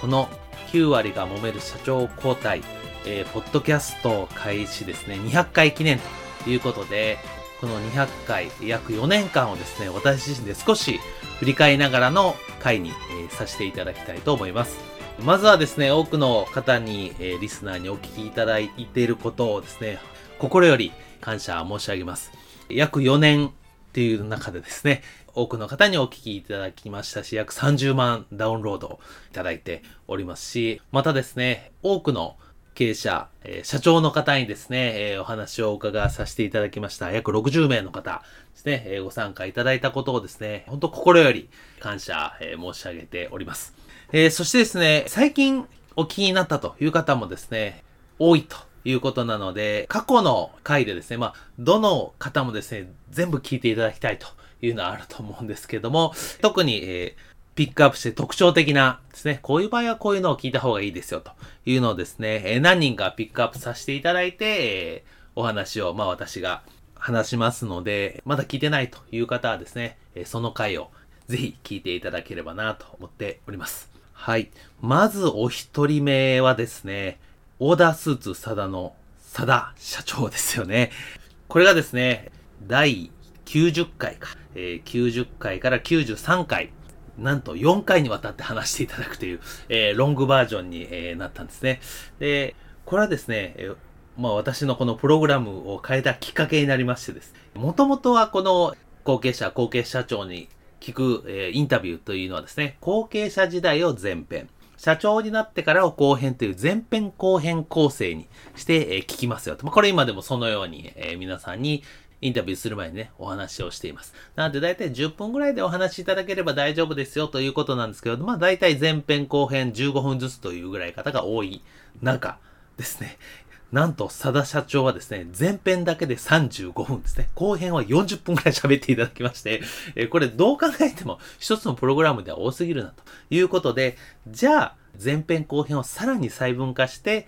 この9割が揉める社長交代、えー、ポッドキャスト開始ですね、200回記念ということで、この200回、約4年間をですね、私自身で少し振り返りながらの回に、えー、させていただきたいと思います。まずはですね、多くの方に、えー、リスナーにお聞きいただいていることをですね、心より感謝申し上げます。約4年っていう中でですね、多くの方にお聞きいただきましたし、約30万ダウンロードいただいておりますし、またですね、多くの経営者、え、社長の方にですね、え、お話をお伺わさせていただきました。約60名の方ですね、え、ご参加いただいたことをですね、本当心より感謝、申し上げております。えそしてですね、最近お聞きになったという方もですね、多いということなので、過去の回でですね、まあ、どの方もですね、全部聞いていただきたいというのはあると思うんですけども、特に、えー、ピックアップして特徴的なですね、こういう場合はこういうのを聞いた方がいいですよというのをですね、え、何人かピックアップさせていただいて、え、お話を、まあ私が話しますので、まだ聞いてないという方はですね、えその回をぜひ聞いていただければなと思っております。はい。まずお一人目はですね、オーダースーツ佐田の佐田社長ですよね。これがですね、第90回か、えー、90回から93回、なんと4回にわたって話していただくという、えー、ロングバージョンに、えー、なったんですね。で、これはですね、えー、まあ私のこのプログラムを変えたきっかけになりましてです。もともとはこの後継者、後継社長に聞く、えー、インタビューというのはですね、後継者時代を前編、社長になってからを後編という前編後編構成にして、えー、聞きますよと。まあ、これ今でもそのように、えー、皆さんにインタビューする前にね、お話をしています。なので、だいたい10分ぐらいでお話しいただければ大丈夫ですよということなんですけど、まあ、だいたい前編後編15分ずつというぐらい方が多い中ですね。なんと、佐田社長はですね、前編だけで35分ですね。後編は40分くらい喋っていただきまして、えこれどう考えても一つのプログラムでは多すぎるなということで、じゃあ、前編後編をさらに細分化して、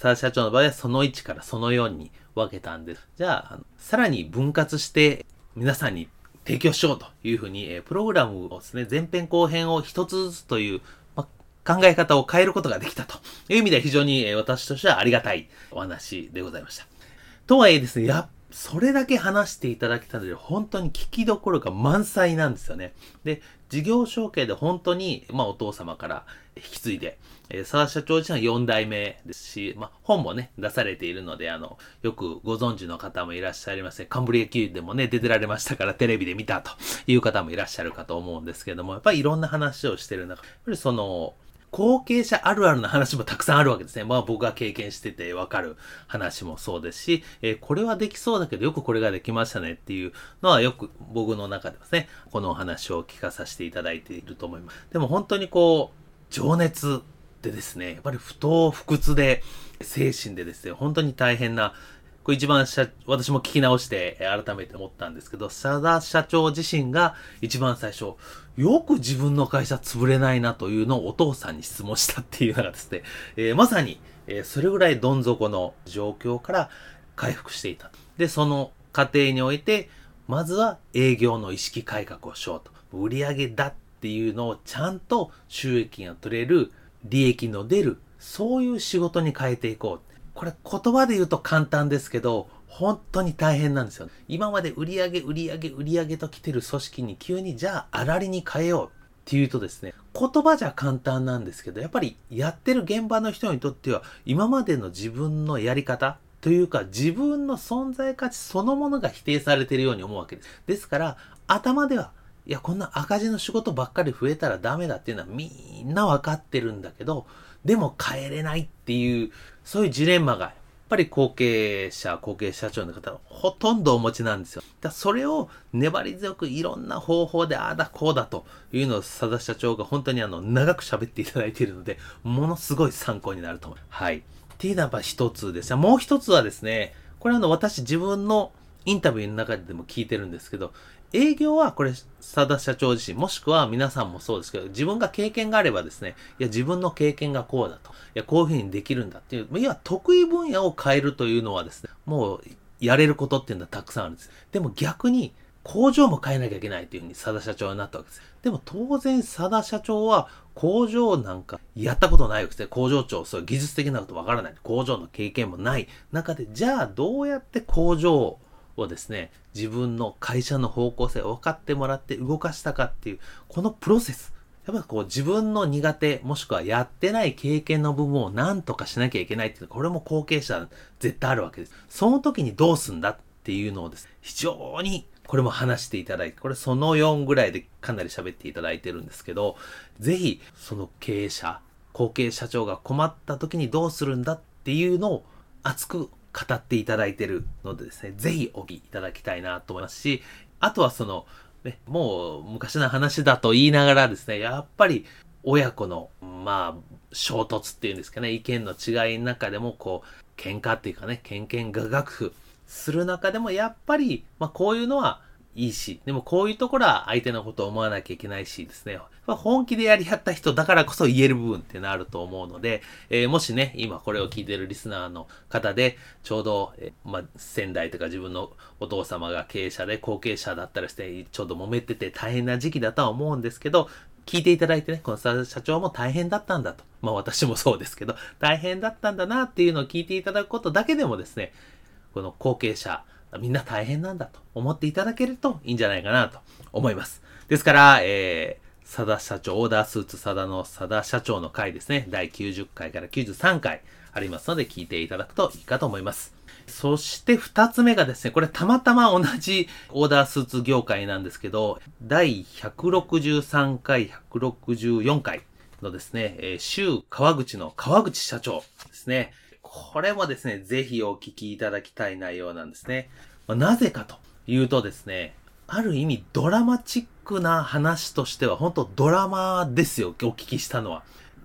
佐社長の場合はその1からその4に分けたんです。じゃあ、さらに分割して皆さんに提供しようというふうに、えプログラムをですね、前編後編を一つずつという、ま考え方を変えることができたという意味では非常に、え私としてはありがたいお話でございました。とはいえですね、やそれだけ話していただけたので、本当に聞きどころが満載なんですよね。で、事業承継で本当に、まあお父様から引き継いで、えー、沢社長自身は4代目ですし、まあ、本もね、出されているので、あの、よくご存知の方もいらっしゃいません。カンブリア級でもね、出てられましたから、テレビで見たという方もいらっしゃるかと思うんですけども、やっぱりいろんな話をしてる中、やっぱりその、後継者あるあるな話もたくさんあるわけですね。まあ僕が経験しててわかる話もそうですし、えー、これはできそうだけどよくこれができましたねっていうのはよく僕の中でですね、このお話を聞かさせていただいていると思います。でも本当にこう、情熱ってですね、やっぱり不当不屈で、精神でですね、本当に大変な、これ一番私も聞き直して改めて思ったんですけど、佐田社長自身が一番最初、よく自分の会社潰れないなというのをお父さんに質問したっていうのがですね、えー、まさに、えー、それぐらいどん底の状況から回復していた。で、その過程において、まずは営業の意識改革をしようと。売上だっていうのをちゃんと収益が取れる利益の出る、そういう仕事に変えていこう。これ言葉で言うと簡単ですけど、本当に大変なんですよ。今まで売り上げ売り上げ売り上げと来てる組織に急にじゃああらりに変えようっていうとですね、言葉じゃ簡単なんですけど、やっぱりやってる現場の人にとっては、今までの自分のやり方というか、自分の存在価値そのものが否定されているように思うわけです。ですから、頭では、いや、こんな赤字の仕事ばっかり増えたらダメだっていうのはみんなわかってるんだけど、でも変えれないっていう、そういうジレンマがやっぱり後継者、後継社長の方はほとんどお持ちなんですよ。だそれを粘り強くいろんな方法でああだこうだというのを佐田社長が本当にあの長く喋っていただいているので、ものすごい参考になると思います。はい。っていうのはやっぱ一つですもう一つはですね、これあの私自分のインタビューの中でも聞いてるんですけど、営業はこれ、佐田社長自身、もしくは皆さんもそうですけど、自分が経験があればですね、いや、自分の経験がこうだと。いや、こういうふうにできるんだっていう、いや、得意分野を変えるというのはですね、もう、やれることっていうのはたくさんあるんです。でも逆に、工場も変えなきゃいけないというふうに佐田社長になったわけです。でも当然佐田社長は工場なんかやったことないわけですね。工場長、そう技術的なことわからない。工場の経験もない中で、じゃあどうやって工場ををですね、自分の会社の方向性を分かってもらって動かしたかっていう、このプロセス。やっぱこう自分の苦手、もしくはやってない経験の部分を何とかしなきゃいけないっていう、これも後継者絶対あるわけです。その時にどうすんだっていうのをです、ね、非常にこれも話していただいて、これその4ぐらいでかなり喋っていただいてるんですけど、ぜひその経営者、後継社長が困った時にどうするんだっていうのを熱く語っていただいてるのでですね、ぜひお聞きいただきたいなと思いますし、あとはその、ね、もう昔の話だと言いながらですね、やっぱり親子の、まあ、衝突っていうんですかね、意見の違いの中でも、こう、喧嘩っていうかね、けんけんががくする中でも、やっぱり、まあ、こういうのはいいし、でもこういうところは相手のことを思わなきゃいけないしですね、ま本気でやり合った人だからこそ言える部分ってのあると思うので、えー、もしね、今これを聞いてるリスナーの方で、ちょうど、えー、まあ、仙台とか自分のお父様が経営者で後継者だったらして、ちょうど揉めてて大変な時期だとは思うんですけど、聞いていただいてね、この社長も大変だったんだと。まあ私もそうですけど、大変だったんだなっていうのを聞いていただくことだけでもですね、この後継者、みんな大変なんだと思っていただけるといいんじゃないかなと思います。ですから、えー、佐田社長、オーダースーツ佐田の佐田社長の回ですね、第90回から93回ありますので聞いていただくといいかと思います。そして二つ目がですね、これたまたま同じオーダースーツ業界なんですけど、第163回、164回のですね、えー、州川口の川口社長ですね。これもですね、ぜひお聞きいただきたい内容なんですね。まあ、なぜかというとですね、ある意味ドラマチックな話としては、本当ドラマですよ、お聞きしたのは。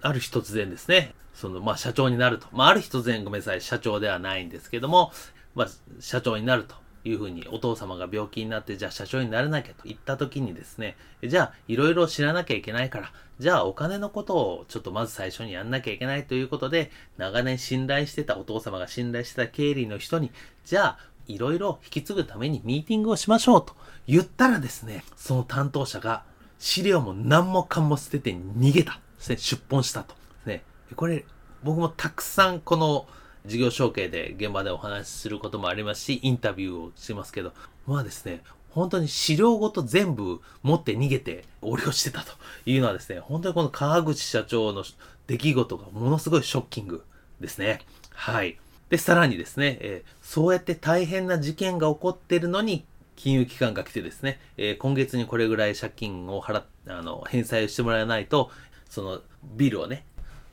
ある日突然ですね、その、まあ、社長になると。まあ、ある日突然ごめんなさい、社長ではないんですけども、まあ、社長になると。いうふうにお父様が病気になってじゃあ社長になれなきゃと言った時にですね、じゃあいろいろ知らなきゃいけないから、じゃあお金のことをちょっとまず最初にやんなきゃいけないということで、長年信頼してたお父様が信頼してた経理の人に、じゃあいろいろ引き継ぐためにミーティングをしましょうと言ったらですね、その担当者が資料も何もかも捨てて逃げた。出本したと。ね、これ僕もたくさんこの事業承継で現場でお話しすることもありますし、インタビューをしますけど、まあですね、本当に資料ごと全部持って逃げて横領してたというのはですね、本当にこの川口社長の出来事がものすごいショッキングですね。はい。で、さらにですね、えー、そうやって大変な事件が起こってるのに、金融機関が来てですね、えー、今月にこれぐらい借金を払っ、あの、返済してもらわないと、そのビルをね、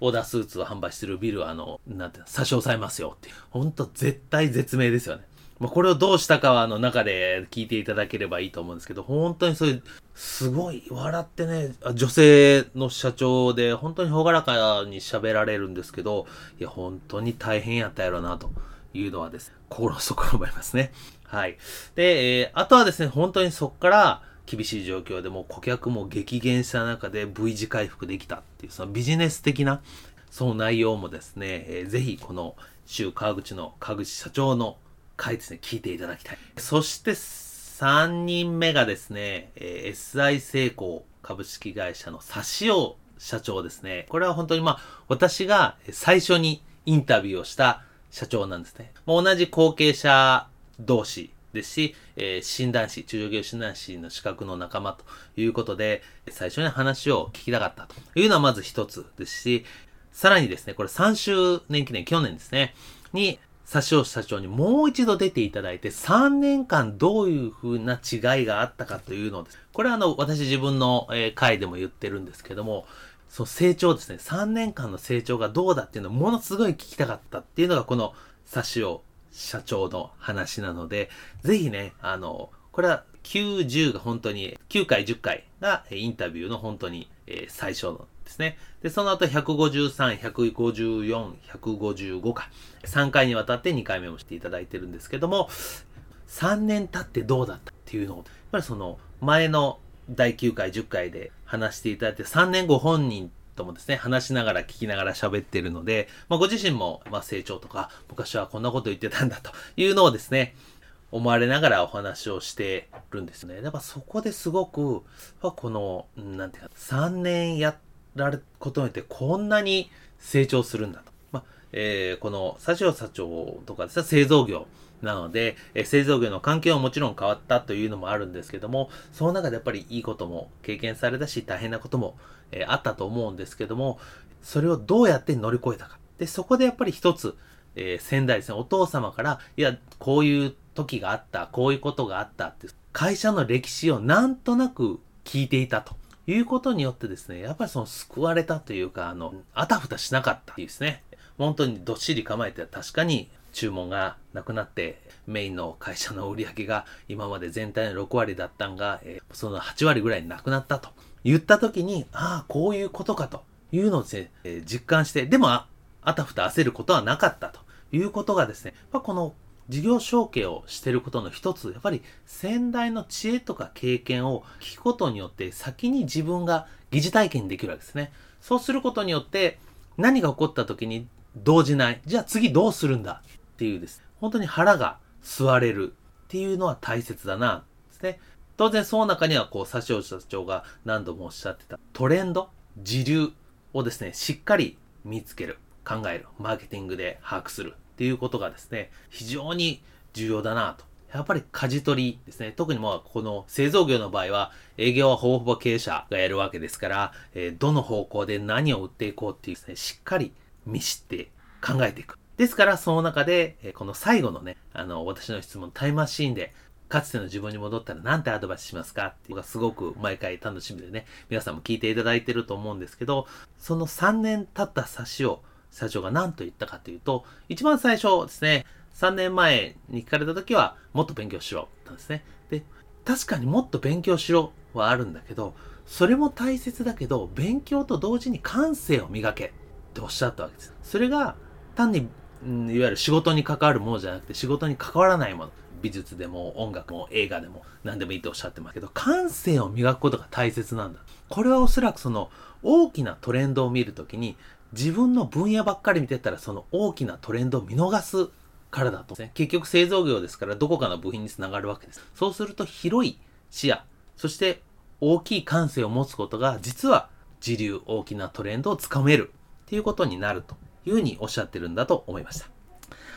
オーダースーツを販売してるビルは、あの、なんていうの、差し押さえますよっていう。ほんと絶対絶命ですよね。まあ、これをどうしたかは、あの、中で聞いていただければいいと思うんですけど、本当にそういう、すごい、笑ってね、女性の社長で、本当に朗らかに喋られるんですけど、いや、本当に大変やったやろな、というのはですね、心の底から思いますね。はい。で、えー、あとはですね、本当にそこから、厳しい状況でも顧客も激減した中で V 字回復できたっていう、そのビジネス的な、その内容もですね、えー、ぜひこの州川口の川口社長の回ですね、聞いていただきたい。そして3人目がですね、えー、SI 成功株式会社の指尾社長ですね。これは本当にまあ、私が最初にインタビューをした社長なんですね。同じ後継者同士ですし、えー、診断士、中小業診断士の資格の仲間ということで、最初に話を聞きたかったというのはまず一つですし、さらにですね、これ3周年記念、去年ですね、に、佐尾社長にもう一度出ていただいて、3年間どういう風な違いがあったかというのです。これはあの、私自分の、えー、回でも言ってるんですけども、その成長ですね、3年間の成長がどうだっていうのをものすごい聞きたかったっていうのがこの佐尾社長の話なので、ぜひね、あの、これは9、10が本当に、9回、10回がインタビューの本当に、えー、最初のですね。で、その後153、154、155か。3回にわたって2回目もしていただいてるんですけども、3年経ってどうだったっていうのを、やっぱりその前の第9回、10回で話していただいて、3年後本人ともですね、話しながら聞きながら喋ってるので、まあ、ご自身も、ま成長とか、昔はこんなこと言ってたんだというのをですね、思われながらお話をしてるんですね。だからそこですごく、この、なんていうか、3年やられることによってこんなに成長するんだと。まあ、えー、この、佐藤社長とかですね、製造業なので、えー、製造業の環境はもちろん変わったというのもあるんですけども、その中でやっぱりいいことも経験されたし、大変なことも、えー、あったと思うんですけども、それをどうやって乗り越えたか。で、そこでやっぱり一つ、えー、先代ですね、お父様から、いや、こういう時があった、こういうことがあったって、会社の歴史をなんとなく聞いていたということによってですね、やっぱりその救われたというか、あの、あたふたしなかったっていうですね、本当にどっしり構えて確かに注文がなくなって、メインの会社の売り上げが今まで全体の6割だったんが、え、その8割ぐらいになくなったと言った時に、ああ、こういうことかというのをね、え、実感して、でもあ、あたふた焦ることはなかったということがですね、まあ、この事業承継をしてることの一つ、やっぱり先代の知恵とか経験を聞くことによって先に自分が疑似体験できるわけですね。そうすることによって何が起こった時に動じない。じゃあ次どうするんだっていうです。本当に腹が吸われるっていうのは大切だな。ですね。当然その中にはこう、佐藤社長が何度もおっしゃってたトレンド、時流をですね、しっかり見つける、考える、マーケティングで把握する。っていうことがですね、非常に重要だなと。やっぱり舵取りですね。特にもうこの製造業の場合は営業はほぼほぼ経営者がやるわけですから、えー、どの方向で何を売っていこうっていうですね、しっかり見知って考えていく。ですから、その中で、この最後のね、あの、私の質問、タイムマシーンで、かつての自分に戻ったら何てアドバイスしますか？っていうのがすごく毎回楽しみでね、皆さんも聞いていただいてると思うんですけど、その3年経った差しを社長が何と言ったかというと、一番最初ですね、3年前に聞かれた時は、もっと勉強しろ、なんですね。で、確かにもっと勉強しろはあるんだけど、それも大切だけど、勉強と同時に感性を磨けっておっしゃったわけです。それが、単に、うん、いわゆる仕事に関わるものじゃなくて、仕事に関わらないもの。美術でも音楽も映画でも何でもいいとおっしゃってますけど、感性を磨くことが大切なんだ。これはおそらくその大きなトレンドを見るときに自分の分野ばっかり見てたらその大きなトレンドを見逃すからだと、ね。結局製造業ですからどこかの部品につながるわけです。そうすると広い視野、そして大きい感性を持つことが実は時流大きなトレンドをつかめるっていうことになるというふうにおっしゃってるんだと思いました。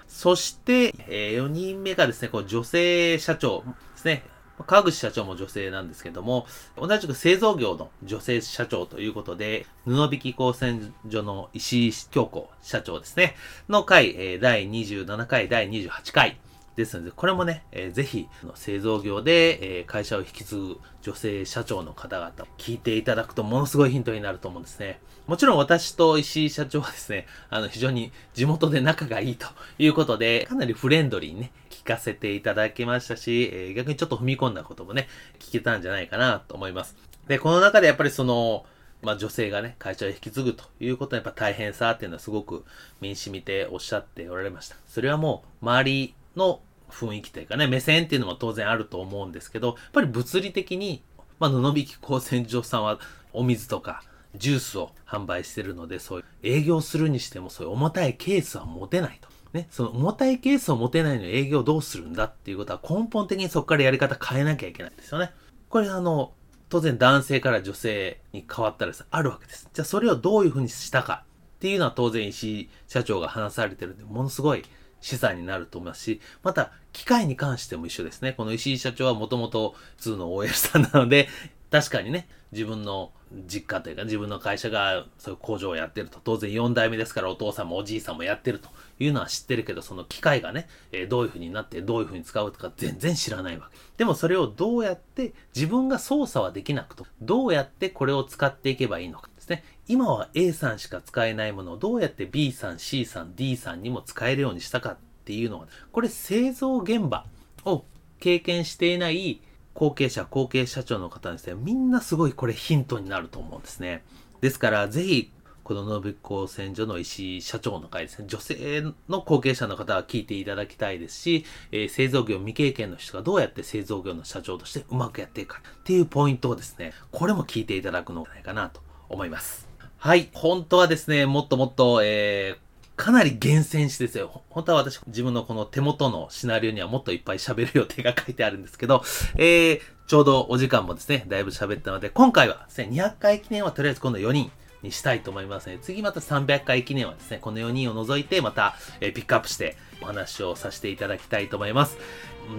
そして、え、4人目がですね、こう女性社長ですね。川口社長も女性なんですけども、同じく製造業の女性社長ということで、布引工船所の石井京子社長ですね、の回、第27回、第28回ですので、これもね、えー、ぜひ、製造業で、えー、会社を引き継ぐ女性社長の方々、聞いていただくとものすごいヒントになると思うんですね。もちろん私と石井社長はですね、あの、非常に地元で仲がいいということで、かなりフレンドリーにね、聞かせていただきましたし、えー、逆にちょっと踏み込んだこともね、聞けたんじゃないかなと思います。で、この中でやっぱりその、まあ女性がね、会社を引き継ぐということはやっぱ大変さっていうのはすごく身に染みておっしゃっておられました。それはもう周りの雰囲気というかね、目線っていうのも当然あると思うんですけど、やっぱり物理的に、まあ布引工船所さんはお水とかジュースを販売してるので、そういう営業するにしてもそういう重たいケースは持てないと。ね、その重たいケースを持てないのに営業どうするんだっていうことは根本的にそこからやり方変えなきゃいけないんですよね。これあの、当然男性から女性に変わったらあるわけです。じゃあそれをどういうふうにしたかっていうのは当然石井社長が話されてるんで、ものすごい資産になると思いますし、また、機械に関しても一緒ですね。この石井社長はもともと普通の OL さんなので、確かにね、自分の実家というか自分の会社がそういう工場をやってると、当然4代目ですからお父さんもおじいさんもやってるというのは知ってるけど、その機械がね、え、どういう風になってどういう風に使うとか全然知らないわけ。でもそれをどうやって自分が操作はできなくと、どうやってこれを使っていけばいいのか。今は A さんしか使えないものをどうやって B さん、C さん、D さんにも使えるようにしたかっていうのは、これ製造現場を経験していない後継者、後継社長の方ですね、みんなすごいこれヒントになると思うんですね。ですから、ぜひ、この信高洗所の石井社長の会ですね、女性の後継者の方は聞いていただきたいですし、えー、製造業未経験の人がどうやって製造業の社長としてうまくやっていくかっていうポイントをですね、これも聞いていただくのではないかなと思います。はい。本当はですね、もっともっと、えー、かなり厳選してですよ。本当は私、自分のこの手元のシナリオにはもっといっぱい喋る予定が書いてあるんですけど、えー、ちょうどお時間もですね、だいぶ喋ったので、今回はですね、200回記念はとりあえず今度4人にしたいと思いますね。次また300回記念はですね、この4人を除いてまた、えー、ピックアップしてお話をさせていただきたいと思います。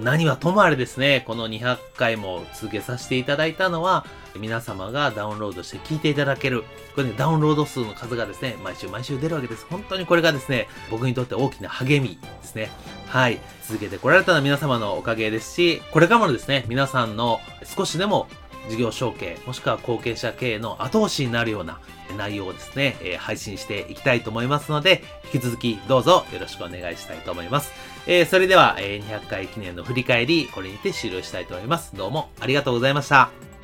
何はともあれですね、この200回も続けさせていただいたのは、皆様がダウンロードして聞いていただける。これね、ダウンロード数の数がですね、毎週毎週出るわけです。本当にこれがですね、僕にとって大きな励みですね。はい。続けてこられたのは皆様のおかげですし、これからもですね、皆さんの少しでも事業承継、もしくは後継者経営の後押しになるような内容をですね、え、配信していきたいと思いますので、引き続きどうぞよろしくお願いしたいと思います。えー、それでは、え、200回記念の振り返り、これにて終了したいと思います。どうもありがとうございました。